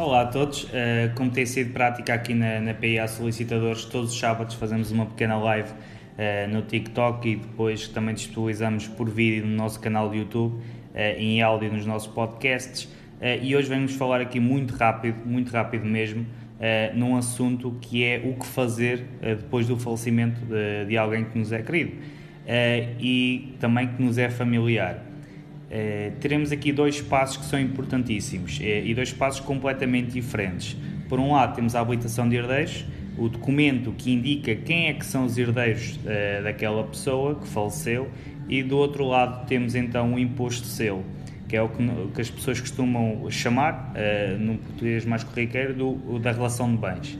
Olá a todos, uh, como tem sido prática aqui na, na PIA Solicitadores, todos os sábados fazemos uma pequena live uh, no TikTok e depois também disponibilizamos por vídeo no nosso canal de YouTube uh, em áudio nos nossos podcasts. e hoje vamos falar aqui muito rápido, muito rápido mesmo, num assunto que é o que fazer depois do falecimento de, de, alguém que nos é querido e também que nos é familiar. Eh, teremos aqui dois passos que são importantíssimos eh, e dois passos completamente diferentes. Por um lado, temos a habilitação de herdeiros, o documento que indica quem é que são os herdeiros uh, daquela pessoa que faleceu, e do outro lado temos então o imposto de selo, que é o que, que as pessoas costumam chamar, no português mais corriqueiro, do, da relação de bens.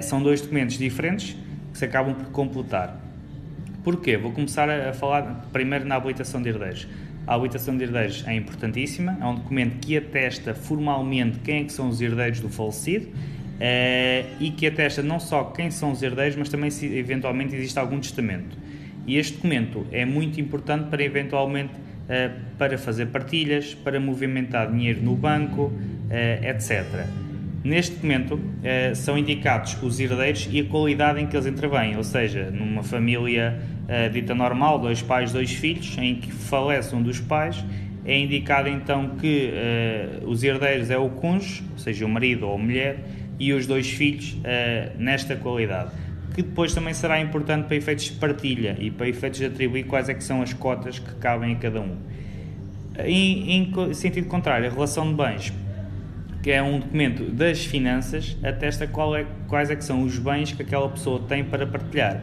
São dois documentos diferentes que se acabam por completar. Porquê? Vou começar a falar primeiro na habilitação de herdeiros. A habilitação de herdeiros é importantíssima, é um documento que atesta formalmente quem é que são os herdeiros do falecido eh, e que atesta não só quem são os herdeiros, mas também se eventualmente existe algum testamento. E este documento é muito importante para eventualmente eh, para fazer partilhas, para movimentar dinheiro no banco, eh, etc. Neste documento uh, são indicados os herdeiros e a qualidade em que eles intervêm, ou seja, numa família uh, dita normal, dois pais, dois filhos, em que falece um dos pais, é indicado então que uh, os herdeiros é o cônjuge, ou seja, o marido ou a mulher, e os dois filhos nesta qualidade. Que depois também será importante para efeitos de partilha e para efeitos de atribuir quais é que são as cotas que cabem a cada um. Em, em sentido contrário, a relação de bens que é um documento das finanças, atesta é, quais é que são os bens que aquela pessoa tem para partilhar.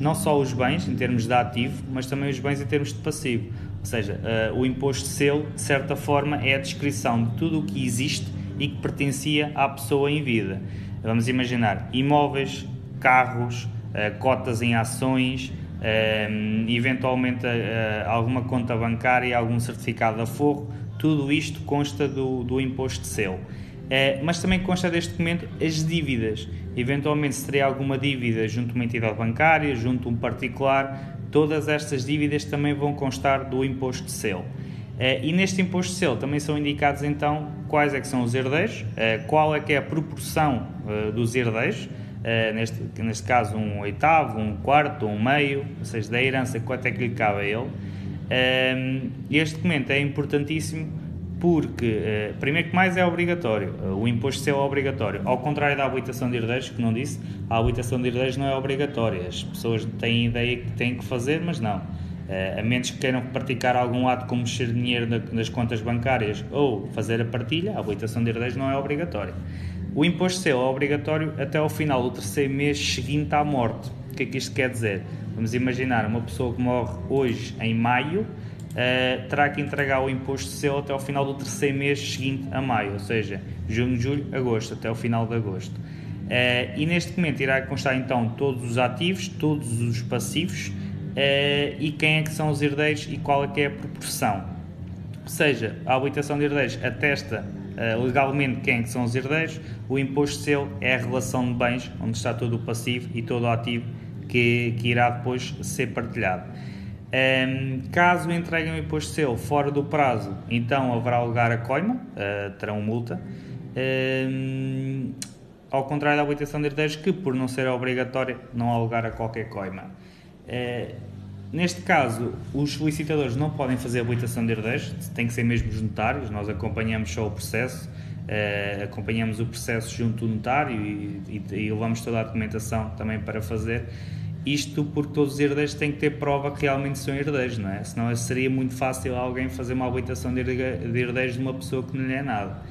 Não só os bens, em termos de ativo, mas também os bens em termos de passivo. Ou seja, uh, o imposto de selo, de certa forma, é a descrição de tudo o que existe e que pertencia à pessoa em vida. Vamos imaginar imóveis, carros, uh, cotas em ações, uh, eventualmente alguma conta bancária, algum certificado de aforro, tudo isto consta do, do imposto de selo. É, mas também consta deste documento as dívidas. Eventualmente, se teria alguma dívida junto a uma entidade bancária, junto a um particular, todas estas dívidas também vão constar do imposto de selo. É, e neste imposto de selo também são indicados então quais é que são os herdeiros, é, qual é que é a proporção dos herdeiros, neste, neste caso um oitavo, um quarto, um meio, ou seja, da herança, quanto é que lhe cabe a ele. Este documento é importantíssimo porque, eh, primeiro que mais, é obrigatório. O imposto selo é obrigatório. Ao contrário da habilitação de herdeiros, que não disse, a habilitação de herdeiros não é obrigatória. As pessoas têm ideia que têm que fazer, mas não. Eh, a menos que queiram praticar algum ato como mexer dinheiro nas contas bancárias ou fazer a partilha, a habilitação de herdeiros não é obrigatória. O imposto selo é obrigatório até ao final do terceiro mês seguinte à morte. O que é que isto quer dizer? Vamos imaginar uma pessoa que morre hoje em maio, uh, terá que entregar o imposto selo até ao final do terceiro mês seguinte a maio, ou seja, junho, julho, agosto, até ao final de agosto. Uh, e neste documento irá constar então todos os ativos, todos os passivos uh, e quem é que são os herdeiros e qual é que é a proporção. Ou seja, a habilitação de herdeiros atesta legalmente quem é que são os herdeiros, o imposto selo é a relação de bens, onde está todo o passivo e todo o ativo que, que irá depois ser partilhado. Um, caso entreguem o imposto seu fora do prazo, então haverá lugar a coima, uh, terão multa. Um, ao contrário da habilitação de herdeiros, que por não ser obrigatória, não há lugar a qualquer coima. Uh, neste caso, os solicitadores não podem fazer habilitação de herdeiros, tem que ser mesmo os notários, nós acompanhamos só o processo, uh, acompanhamos o processo junto do notário e, e, e levamos toda a documentação também para fazer. Isto porque todos os herdeiros têm que ter prova que realmente são herdeiros, não é? Senão seria muito fácil alguém fazer uma habilitação de herdeiros de uma pessoa que não lhe é nada.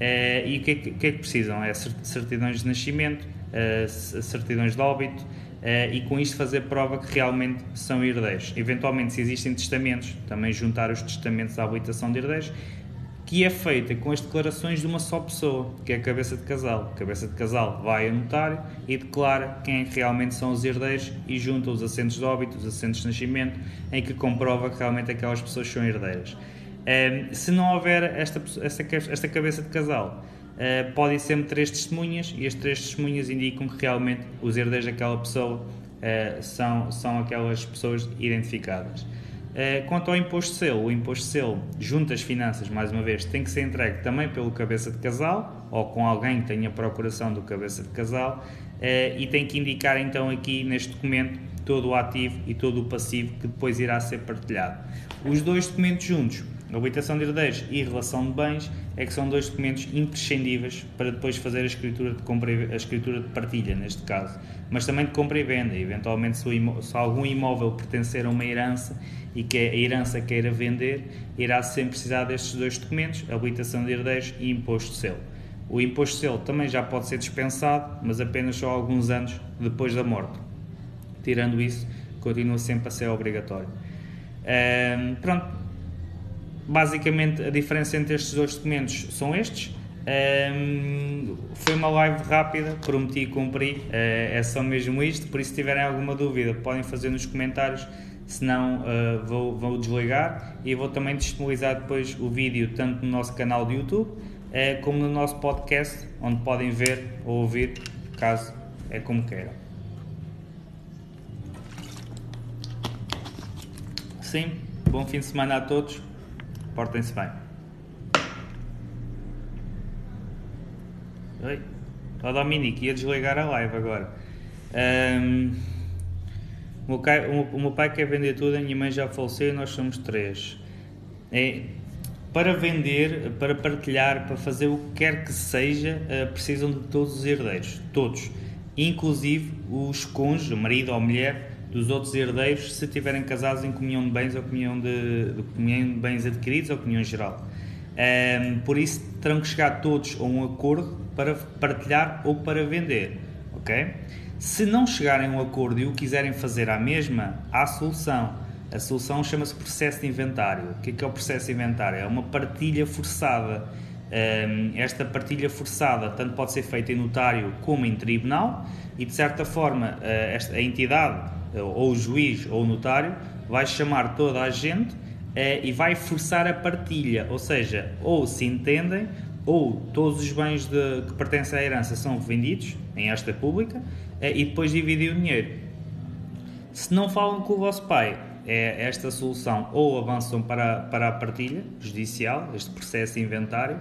É, e o que, é que, é que precisam? É certidões de nascimento, é, certidões de óbito é, e com isto fazer prova que realmente são herdeiros. Eventualmente, se existem testamentos, também juntar os testamentos à habilitação de herdeiros que é feita com as declarações de uma só pessoa, que é a cabeça de casal. A cabeça de casal vai a notário e declara quem realmente são os herdeiros e junta os assentos de óbito, os assentos de nascimento, em que comprova que realmente aquelas pessoas são herdeiras. Um, ehm, se não houver esta, esta, esta cabeça de casal, uh, podem sempre três testemunhas e as três testemunhas indicam que realmente os herdeiros daquela pessoa uh, são, são aquelas pessoas identificadas. Uh, quanto ao imposto selo, o imposto selo, junto às finanças, mais uma vez, tem que ser entregue também pelo cabeça de casal ou com alguém que tenha procuração do cabeça de casal uh, e tem que indicar então aqui neste documento todo o ativo e todo o passivo que depois irá ser partilhado. Os dois documentos juntos, habilitação de herdeiros e relação de bens, é que são dois documentos imprescindíveis para depois fazer a escritura de, compra e, a escritura de partilha, neste caso, mas também de compra e venda. Eventualmente, se, imó se algum imóvel pertencer a uma herança e que a herança queira vender, irá sempre precisar destes dois documentos, habilitação de herdeiros e imposto de selo. O imposto de selo também já pode ser dispensado, mas apenas só alguns anos depois da morte. Tirando isso, continua sempre a ser obrigatório. Um, pronto, basicamente a diferença entre estes dois documentos são estes. Um, foi uma live rápida, prometi e cumpri, uh, é só mesmo isto. Por isso, se tiverem alguma dúvida, podem fazer nos comentários. Se não, uh, vou, vou desligar e vou também disponibilizar depois o vídeo tanto no nosso canal de YouTube uh, como no nosso podcast, onde podem ver ou ouvir, caso é como queiram. Sim, bom fim de semana a todos. Portem-se bem. Oi. Ó Dominique, ia desligar a live agora. Um, o, meu pai, quer vender tudo, a minha mãe já faleceu e nós somos três. É, para vender, para partilhar, para fazer o que quer que seja, uh, precisam de todos os herdeiros. Todos. Inclusive os cônjuges, o marido ou a mulher, dos outros herdeiros se estiverem casados em comunhão de bens ou comunhão de, de comunhão de bens adquiridos ou comunhão geral. Um, por isso terão que chegar todos a um acordo para partilhar ou para vender, ok? Se não chegarem a um acordo e o quiserem fazer à mesma, há solução. A solução chama-se processo de inventário. O que é, que é o processo de inventário? É uma partilha forçada. Um, esta partilha forçada tanto pode ser feita em notário como em tribunal e de certa forma esta, a entidade ou o juiz ou o notário, vai chamar toda a gente eh, e vai forçar a partilha, ou seja, ou se entendem, ou todos os bens de, que pertencem à herança são vendidos em esta pública eh, e depois dividem o dinheiro. Se não falam com o vosso pai, é esta solução, ou avançam para, para a partilha judicial, este processo inventário,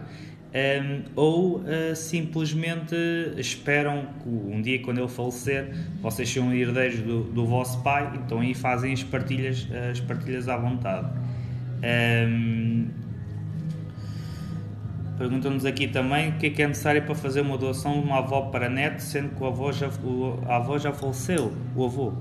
um, ou uh, simplesmente esperam que um dia quando ele falecer vocês sejam herdeiros do, do vosso pai então aí fazem as partilhas as partilhas à vontade um, perguntam-nos aqui também o que é que é necessário para fazer uma doação de uma avó para neto sendo que o avô já, o, a avó já faleceu o avô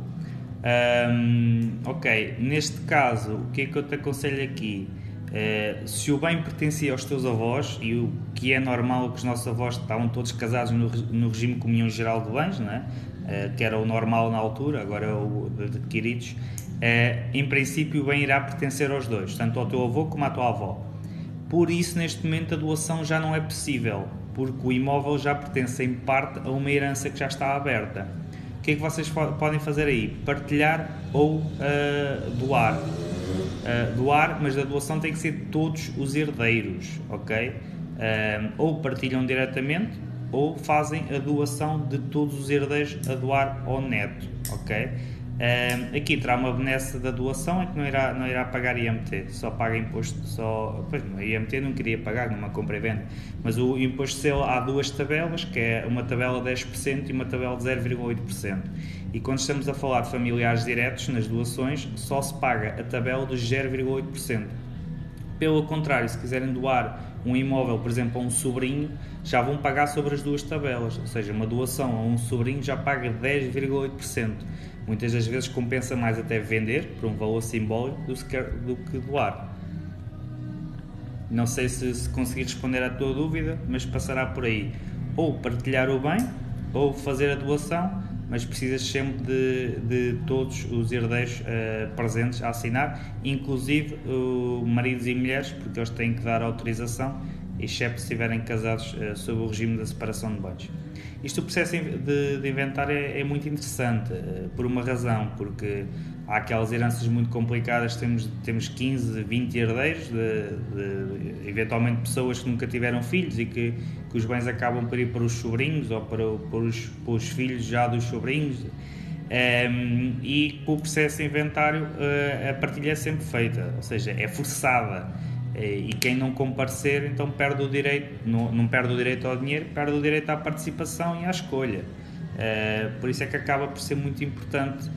um, ok, neste caso o que é que eu te aconselho aqui Uh, se o bem pertencia aos teus avós, e o que é normal que os nossos avós estavam todos casados no, no regime comunhão geral de bens, não é? Uh, que era o normal na altura, agora é o de adquiridos, uh, em princípio o bem irá pertencer aos dois, tanto ao teu avô como à tua avó. Por isso, neste momento, a doação já não é possível, porque o imóvel já pertence em parte a uma herança que já está aberta. O que é que vocês podem fazer aí? Partilhar ou doar uh, doar, mas da doação tem que ser todos os herdeiros, ok? Uh, ou partilham diretamente ou fazem a doação de todos os herdeiros a doar ao neto, ok? Uh, aqui terá uma benesse da doação, é que não irá, não irá pagar IMT, só paga imposto, só, pois não, IMT não queria pagar numa compra e venda, mas o imposto selo há duas tabelas, que é uma tabela de 10% e uma tabela de 0,8%. E quando estamos a falar de familiares diretos nas doações, só se paga a tabela dos 0,8%. Pelo contrário, se quiserem doar um imóvel, por exemplo, a um sobrinho, já vão pagar sobre as duas tabelas, ou seja, uma doação a um sobrinho já paga 10,8%. Muitas das vezes compensa mais até vender por um valor simbólico do que, do que doar. Não sei se, se consegui responder à tua dúvida, mas passará por aí. Ou partilhar o bem, ou fazer a doação, mas precisas sempre de, de todos os herdeiros uh, presentes a assinar, inclusive uh, maridos e mulheres, porque eles têm que dar autorização, exceto se estiverem casados uh, sob o regime da separação de bens. Isto o processo de, de inventário é, é, muito interessante, uh, por uma razão, porque há aquelas heranças muito complicadas, temos, temos 15, 20 herdeiros, de, de, eventualmente pessoas que nunca tiveram filhos e que, que os bens acabam por ir para os sobrinhos ou para, para, os, para os filhos já dos sobrinhos. Um, e o processo de inventário, uh, a partilha é sempre feita, ou seja, é forçada. Uh, e quem não comparecer, então perde o direito, não, não, perde o direito ao dinheiro, perde o direito à participação e à escolha. Uh, por isso é que acaba por ser muito importante.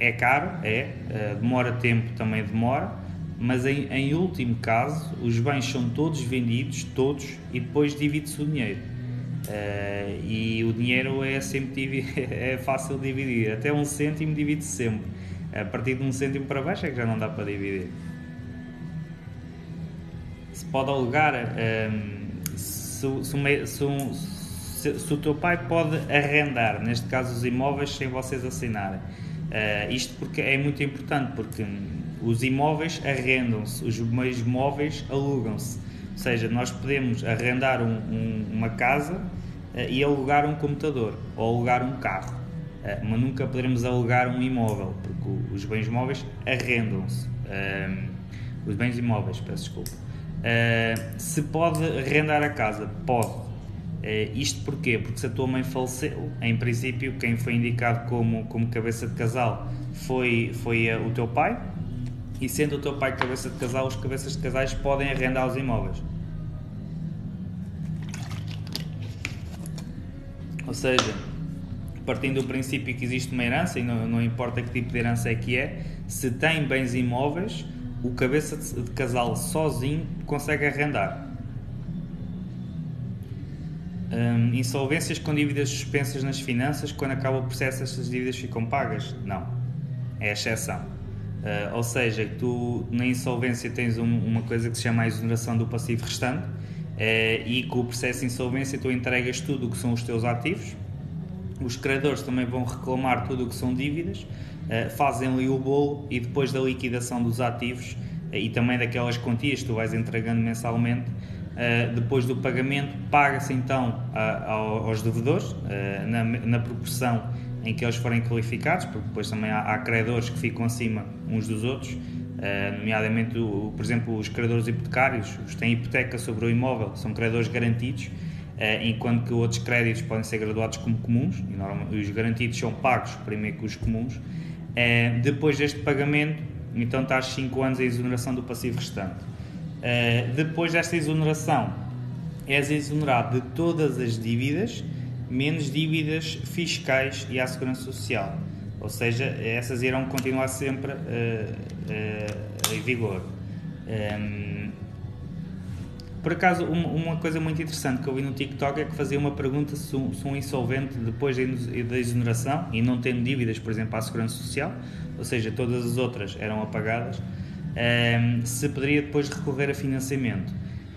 é caro, é, demora tempo, também demora, mas em, em último caso, os bens são todos vendidos, todos, e depois divide-se o dinheiro. Uh, e o dinheiro é sempre é fácil dividir, até um cêntimo divide-se sempre. A partir de um cêntimo para baixo é que já não dá para dividir. Pode alugar, um, ehm, se, se, se, se, o teu pai pode arrendar, neste caso os imóveis, sem vocês assinarem. Uh, isto porque é muito importante, porque os imóveis arrendam-se, os meios móveis alugam-se seja, nós podemos arrendar um, um, uma casa uh, e alugar um computador ou alugar um carro, uh, mas nunca poderemos alugar um imóvel, porque os bens móveis arrendam-se. Uh, os bens imóveis, peço desculpa. Se pode arrendar a casa? Pode. isto porquê? Porque se a tua mãe faleceu, em princípio, quem foi indicado como, como cabeça de casal foi, foi o teu pai, e sendo o teu pai cabeça de casal, os cabeças de casais podem arrendar os imóveis. Ou seja, partindo do princípio que existe uma herança, e não, não importa que tipo de herança é que é, se tem bens imóveis, o cabeça de, casal sozinho consegue arrendar. Hum, insolvências com dívidas suspensas nas finanças, quando acaba o processo, essas dívidas ficam pagas? Não. É exceção. Uh, ou seja, tu na insolvência tens um, uma coisa que se chama a exoneração do passivo restante, eh, e com o processo de insolvência tu entregas tudo o que são os teus ativos, os credores também vão reclamar tudo o que são dívidas, eh, fazem ali o bolo e depois da liquidação dos ativos eh, e também daquelas quantias que tu vais entregando mensalmente, depois do pagamento, paga-se então aos devedores na, proporção em que eles forem qualificados, porque depois também há, credores que ficam acima uns dos outros, nomeadamente, por exemplo, os credores hipotecários, os que têm hipoteca sobre o imóvel, são credores garantidos, enquanto que outros créditos podem ser graduados como comuns, e os garantidos são pagos primeiro que os comuns. Uh, depois deste pagamento, então estás 5 anos a exoneração do passivo restante. depois desta exoneração, és exonerado de todas as dívidas, menos dívidas fiscais e à segurança social. Ou seja, essas irão continuar sempre em vigor. Um, ehm, por acaso, uma, coisa muito interessante que eu vi no TikTok é que fazia uma pergunta se um, se um insolvente, depois da exoneração e não tendo dívidas, por exemplo, à Segurança Social, ou seja, todas as outras eram apagadas, ehm, se poderia depois recorrer a financiamento.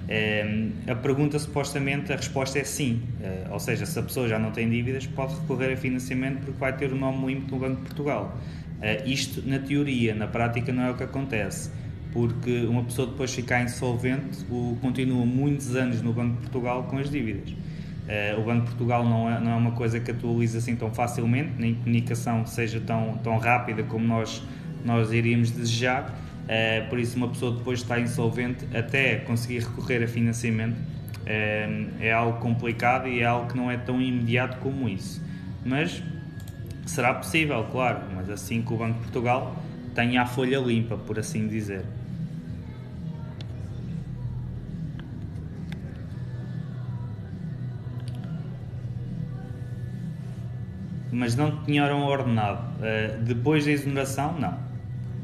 Ehm, a pergunta, supostamente, a resposta é sim. Eh, ou seja, se a pessoa já não tem dívidas, pode recorrer a financiamento porque vai ter o nome limpo no Banco de Portugal. Eh, isto na teoria, na prática não é o que acontece. Porque uma pessoa depois ficar insolvente continua muitos anos no Banco de Portugal com as dívidas. Eh, o Banco de Portugal não é, não é uma coisa que atualiza assim tão facilmente, nem comunicação seja tão, tão rápida como nós, nós iríamos desejar Uh, por isso, uma pessoa depois de estar insolvente, até conseguir recorrer a financiamento, uh, é algo complicado e é algo que não é tão imediato como isso. Mas será possível, claro, mas assim que o Banco de Portugal tenha a folha limpa, por assim dizer. Mas não tinham ordenado. Uh, depois da exoneração, não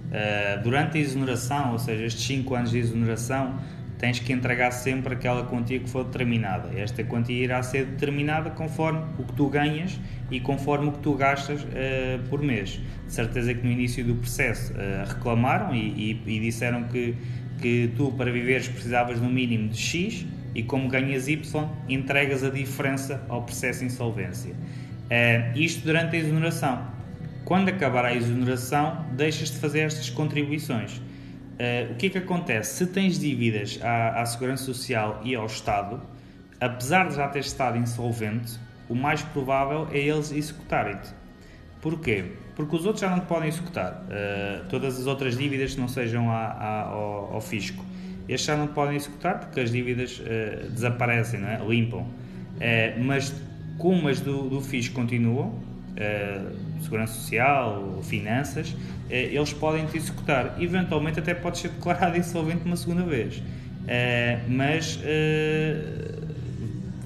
Uh, durante a exoneração, ou seja, estes 5 anos de exoneração, tens que entregar sempre aquela quantia que for determinada. Esta quantia irá ser determinada conforme o que tu ganhas e conforme o que tu gastas uh, por mês. De certeza que no início do processo reclamaram e, e, e, disseram que, que tu, para viveres, precisavas no mínimo de X e, como ganhas Y, entregas a diferença ao processo de insolvência. Isto durante a exoneração. Quando acabar a exoneração, deixas de fazer estas contribuições. Uh, o que é que acontece? Se tens dívidas à, à Segurança Social e ao Estado, apesar de já ter estado insolvente, o mais provável é eles executarem-te. Porquê? Porque os outros já não te podem executar. Uh, todas as outras dívidas que não sejam ao, ao, fisco. Estes já não te podem executar porque as dívidas uh, desaparecem, é? limpam. Uh, mas como as do, do fisco continuam, uh, segurança social, finanças, uh, eles podem te executar. Eventualmente até pode ser declarado insolvente uma segunda vez, uh, mas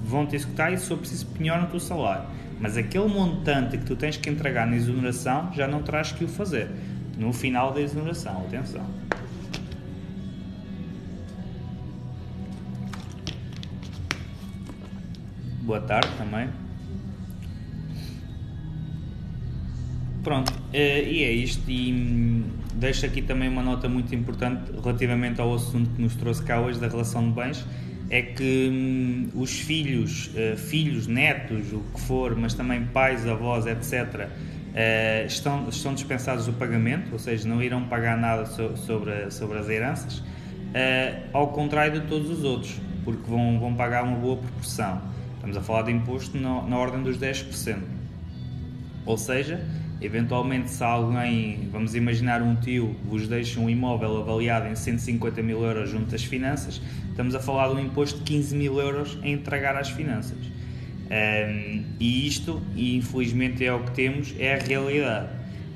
vão-te executar e se for preciso penhoram o teu salário. Mas aquele montante que tu tens que entregar na exoneração já não terás que o fazer no final da exoneração. Atenção. Boa tarde também. Pronto, eh, e é isto. E hum, deixo aqui também uma nota muito importante relativamente ao assunto que nos trouxe cá hoje da relação de bens. É que hum, os filhos, eh, filhos, netos, o que for, mas também pais, avós, etc., eh, estão, estão dispensados do pagamento, ou seja, não irão pagar nada sobre, sobre as heranças, ao contrário de todos os outros, porque vão, vão pagar uma boa proporção. Estamos a falar de imposto na, ordem dos 10%. Ou seja, eventualmente se alguém, vamos imaginar um tio, vos deixa um imóvel avaliado em 150 mil euros junto às finanças, estamos a falar de um imposto de 15 mil euros a entregar às finanças. Um, e isto, infelizmente é o que temos, é a realidade.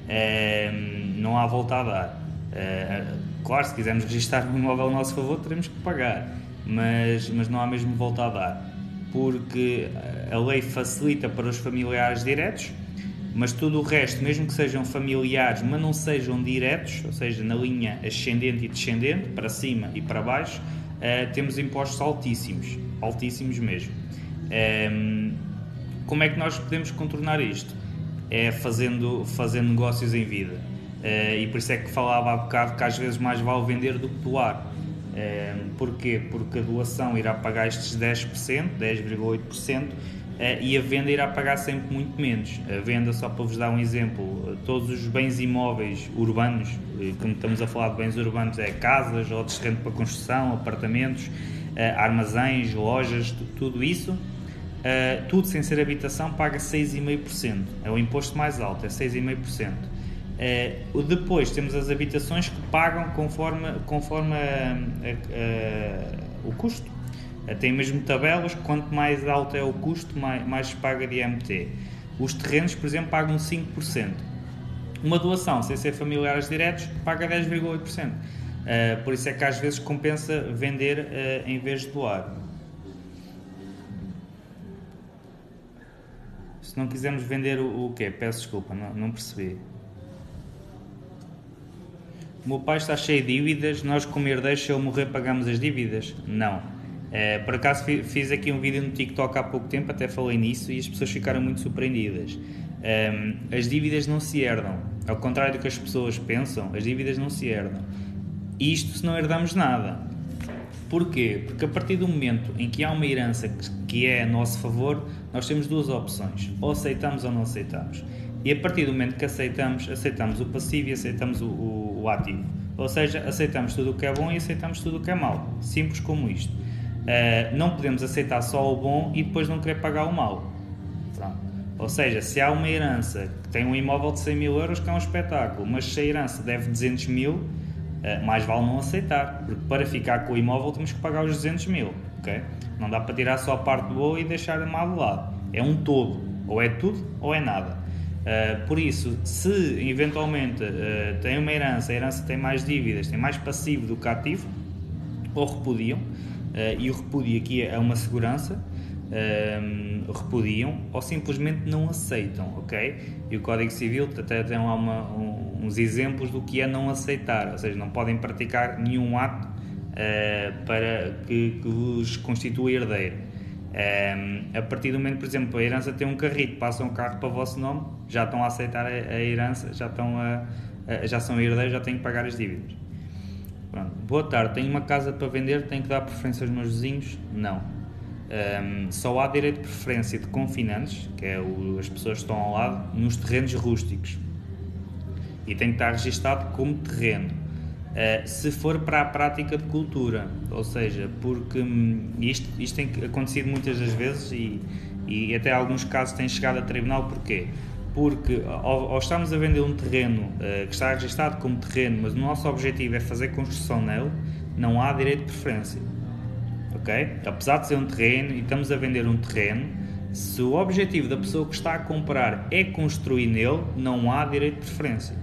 Um, não há volta a dar. Uh, claro, se quisermos registrar um imóvel a nosso favor, teremos que pagar, mas, mas não há mesmo volta a dar porque a lei facilita para os familiares diretos, mas todo o resto, mesmo que sejam familiares, mas não sejam diretos, ou seja, na linha ascendente e descendente, para cima e para baixo, uh, temos impostos altíssimos, altíssimos mesmo. Um, ehm, como é que nós podemos contornar isto? É fazendo, fazendo negócios em vida. Uh, e por isso é que falava há bocado que às vezes mais vale vender do que doar. Ehm, porquê? Porque a doação irá pagar estes 10%, 10,8%, eh, e a venda irá pagar sempre muito menos. A venda, só para vos dar um exemplo, todos os bens imóveis urbanos, eh, como estamos a falar de bens urbanos, é casas, ou terreno para construção, apartamentos, eh, armazéns, lojas, tudo isso, tudo sem ser habitação, paga 6,5%. É o imposto mais alto, é 6,5%. Uh, depois temos as habitações que pagam conforme, conforme o custo. Tem mesmo tabelas, quanto mais alto é o custo, mais, se paga de IMT. Os terrenos, por exemplo, pagam 5%. Uma doação, sem ser familiares diretos, paga 10,8%. por isso é que às vezes compensa vender em vez de doar. Se não quisermos vender o, quê? Peço desculpa, não, não percebi. O meu pai está cheio de dívidas, nós como herdeiros, se eu morrer, pagamos as dívidas? Não. É, por acaso fiz aqui um vídeo no TikTok há pouco tempo, até falei nisso e as pessoas ficaram muito surpreendidas. É, as dívidas não se herdam, ao contrário do que as pessoas pensam, as dívidas não se herdam. Isto se não herdamos nada. Porquê? Porque a partir do momento em que há uma herança que é a nosso favor, nós temos duas opções: ou aceitamos ou não aceitamos. E a partir do momento que aceitamos, aceitamos o passivo e aceitamos o, o, o ativo. Ou seja, aceitamos tudo o que é bom e aceitamos tudo o que é mau. Simples como isto. Uh, não podemos aceitar só o bom e depois não querer pagar o mau. Pronto. Ou seja, se há uma herança que tem um imóvel de 100 mil euros, que é um espetáculo, mas se a herança deve 200 mil, uh, mais vale não aceitar, porque para ficar com o imóvel temos que pagar os 200 mil. Okay? Não dá para tirar só a parte boa e deixar a má de lado. É um todo. Ou é tudo ou é nada. Uh, por isso, se eventualmente uh, tem uma herança, a herança tem mais dívidas, tem mais passivo do que ativo, ou repudiam, e o repúdio aqui é uma segurança, repudiam, ou simplesmente não aceitam, ok? E o Código Civil até tem lá uma, um, uns exemplos do que é não aceitar, ou seja, não podem praticar nenhum ato para que, que vos constitua herdeiro. Um, a partir do momento, por exemplo, a herança tem um carrito, passa um carro para o vosso nome, já estão a aceitar a, a herança, já, estão a, a, já são herdeiros, já têm que pagar as dívidas. Pronto. Boa tarde, tenho uma casa para vender, tenho que dar preferência aos meus vizinhos? Não. Um, só há direito de preferência de confinantes, que é o, as pessoas que estão ao lado, nos terrenos rústicos. E tem que estar registado como terreno. Uh, se for para a prática de cultura, ou seja, porque hum, isto, isto tem acontecido muitas das vezes e, e até alguns casos têm chegado a tribunal, porquê? Porque ao, estarmos a vender um terreno uh, que está registado como terreno, mas o nosso objetivo é fazer construção nele, não há direito de preferência. Ok? Apesar de ser um terreno e estamos a vender um terreno, Se o objetivo da pessoa que está a comprar é construir nele, não há direito de preferência.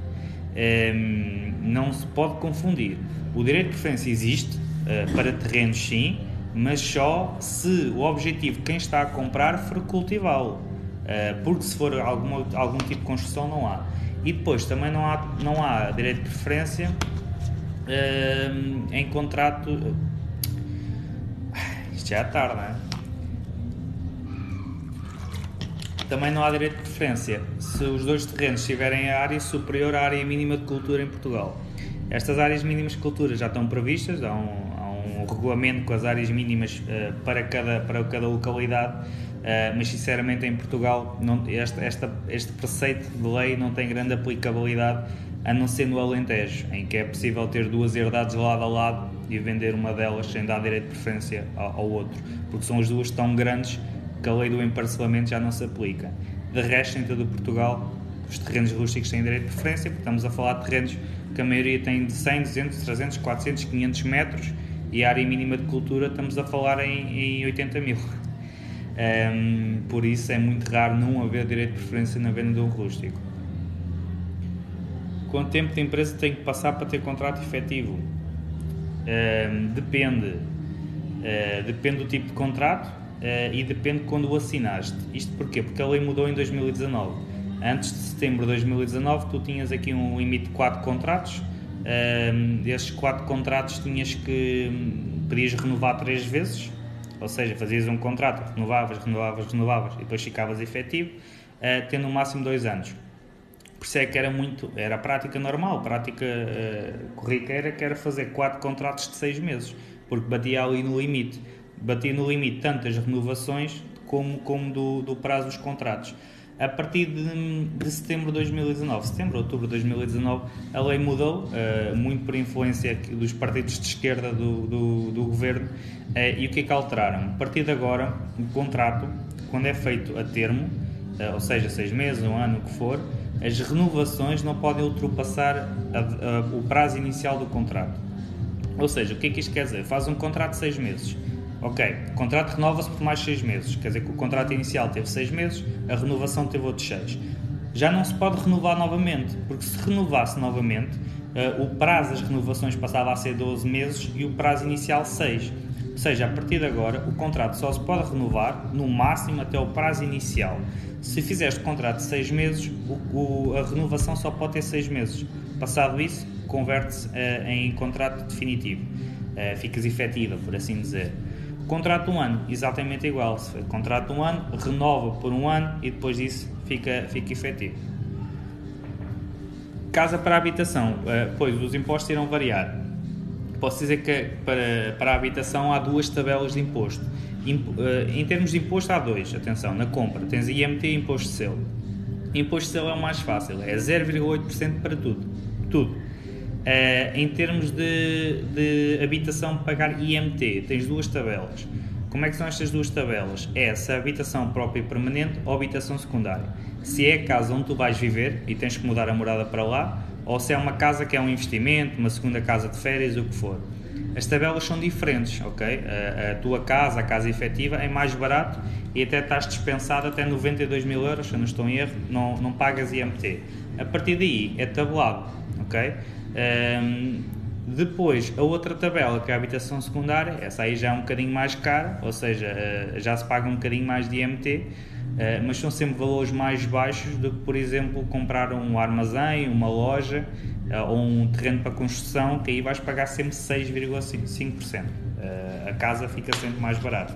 Um, não se pode confundir. O direito de preferência existe uh, para terrenos, sim, mas só se o objetivo de quem está a comprar for cultivá-lo. Uh, porque se for algum, algum tipo de construção, não há. E depois também não há, não há direito de preferência uh, em contrato. Isto já é tarde, não é? Também não há direito de preferência se os dois terrenos tiverem a área superior à área mínima de cultura em Portugal. Estas áreas mínimas de cultura já estão previstas, há um, há um regulamento com as áreas mínimas uh, para, cada, para cada localidade Uh, mas sinceramente em Portugal não, este, esta, este preceito de lei não tem grande aplicabilidade a não ser no Alentejo, em que é possível ter duas herdades lado a lado e vender uma delas sem dar direito de preferência ao, ao outro, porque são as duas tão grandes que a lei do emparcelamento já não se aplica. De resto, em todo Portugal, os terrenos rústicos têm direito de preferência, porque estamos a falar de terrenos que a maioria tem de 100, 200, 300, 400, 500 metros e a área mínima de cultura estamos a falar em, em 80 mil. Um, por isso é muito raro não haver direito de preferência na venda de um rústico. Quanto tempo de empresa tem que passar para ter contrato efetivo? Um, depende. Uh, depende do tipo de contrato uh, e depende de quando o assinaste. Isto porquê? Porque a lei mudou em 2019. Antes de setembro de 2019, tu tinhas aqui um limite de 4 contratos. Um, desses 4 contratos tinhas que hum, podias renovar 3 vezes ou seja, fazias um contrato, renovavas, renovavas, renovavas e depois ficavas efetivo, uh, tendo no máximo dois anos. Por isso é que era muito, era a prática normal, a prática uh, corriqueira, que era fazer quatro contratos de seis meses, porque batia ali no limite. Batia no limite tanto as renovações como, como do, do prazo dos contratos a partir de, de, setembro de 2019, setembro, outubro de 2019, a lei mudou, uh, muito por influência dos partidos de esquerda do, do, do governo, uh, e o que é que alteraram? A partir de agora, o contrato, quando é feito a termo, uh, ou seja, seis meses, um ano, o que for, as renovações não podem ultrapassar a, a, o prazo inicial do contrato. Ou seja, o que é que isto quer dizer? Faz um contrato de seis meses Ok, o contrato renova-se por mais 6 meses, quer dizer que o contrato inicial teve 6 meses, a renovação teve outros 6. Já não se pode renovar novamente, porque se renovasse novamente, uh, o prazo das renovações passava a ser 12 meses e o prazo inicial 6. Ou seja, a partir de agora, o contrato só se pode renovar no máximo até o prazo inicial. Se fizeste contrato de 6 meses, o, o, a renovação só pode ter 6 meses. Passado isso, converte-se uh, em contrato definitivo. Uh, ficas efetiva, por assim dizer. Contrato um ano, exatamente igual. Se contrato um ano, renova por um ano e depois disso fica, fica efetivo. Casa para habitação, eh, pois os impostos irão variar. Posso dizer que para, para a habitação há duas tabelas de imposto. Eh, em termos de imposto há dois, atenção, na compra tens IMT e imposto de selo. Imposto de selo é o mais fácil, é 0,8% para tudo. Tudo. Uh, em termos de, de habitação, pagar IMT, tens duas tabelas. Como é que são estas duas tabelas? É se a habitação própria e permanente ou habitação secundária. Se é a casa onde tu vais viver e tens que mudar a morada para lá, ou se é uma casa que é um investimento, uma segunda casa de férias, o que for. As tabelas são diferentes, ok? A, a tua casa, a casa efetiva, é mais barato e até estás dispensado até 92 mil euros, se eu não estou em erro, não, não pagas IMT. A partir daí é tabelado, ok? Um, depois, a outra tabela, que é a habitação secundária, essa aí já é um bocadinho mais cara, ou seja, uh, já se paga um bocadinho mais de IMT, ah, mas são sempre valores mais baixos do que, por exemplo, comprar um armazém, uma loja uh, ou um terreno para construção, que aí vais pagar sempre 6,5%. a casa fica sempre mais barata.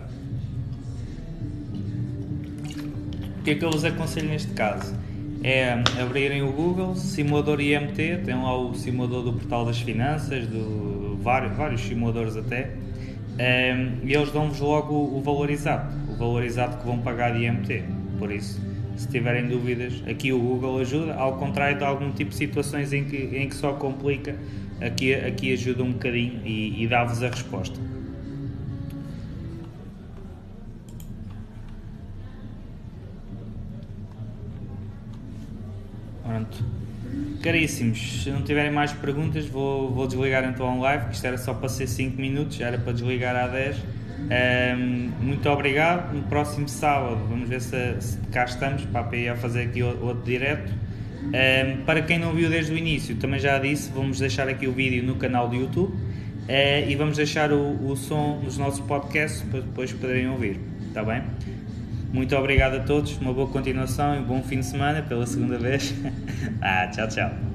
O que é que eu vos aconselho neste caso? é abrirem o Google, simulador IMT, tem lá o simulador do Portal das Finanças, do, vários, vários simuladores até, um, ehm, e eles dão-vos logo o, o valor exato, o valor exato que vão pagar de IMT. Por isso, se tiverem dúvidas, aqui o Google ajuda, ao contrário de algum tipo de situações em que, em que só complica, aqui, aqui ajuda um bocadinho e, e dá-vos a resposta. Pronto. Caríssimos, se não tiverem mais perguntas, vou, vou desligar então a live, que isto era só para ser 5 minutos, era para desligar a 10. Um, muito obrigado. No próximo sábado, vamos ver se, se cá estamos para a fazer aqui outro direto. Um, para quem não viu desde o início, também já disse, vamos deixar aqui o vídeo no canal do YouTube uh, e vamos deixar o, o som nos nossos podcasts para depois poderem ouvir. Está bem? Muito obrigado a todos, uma boa continuação e um bom fim de semana pela segunda vez. ah, tchau, tchau.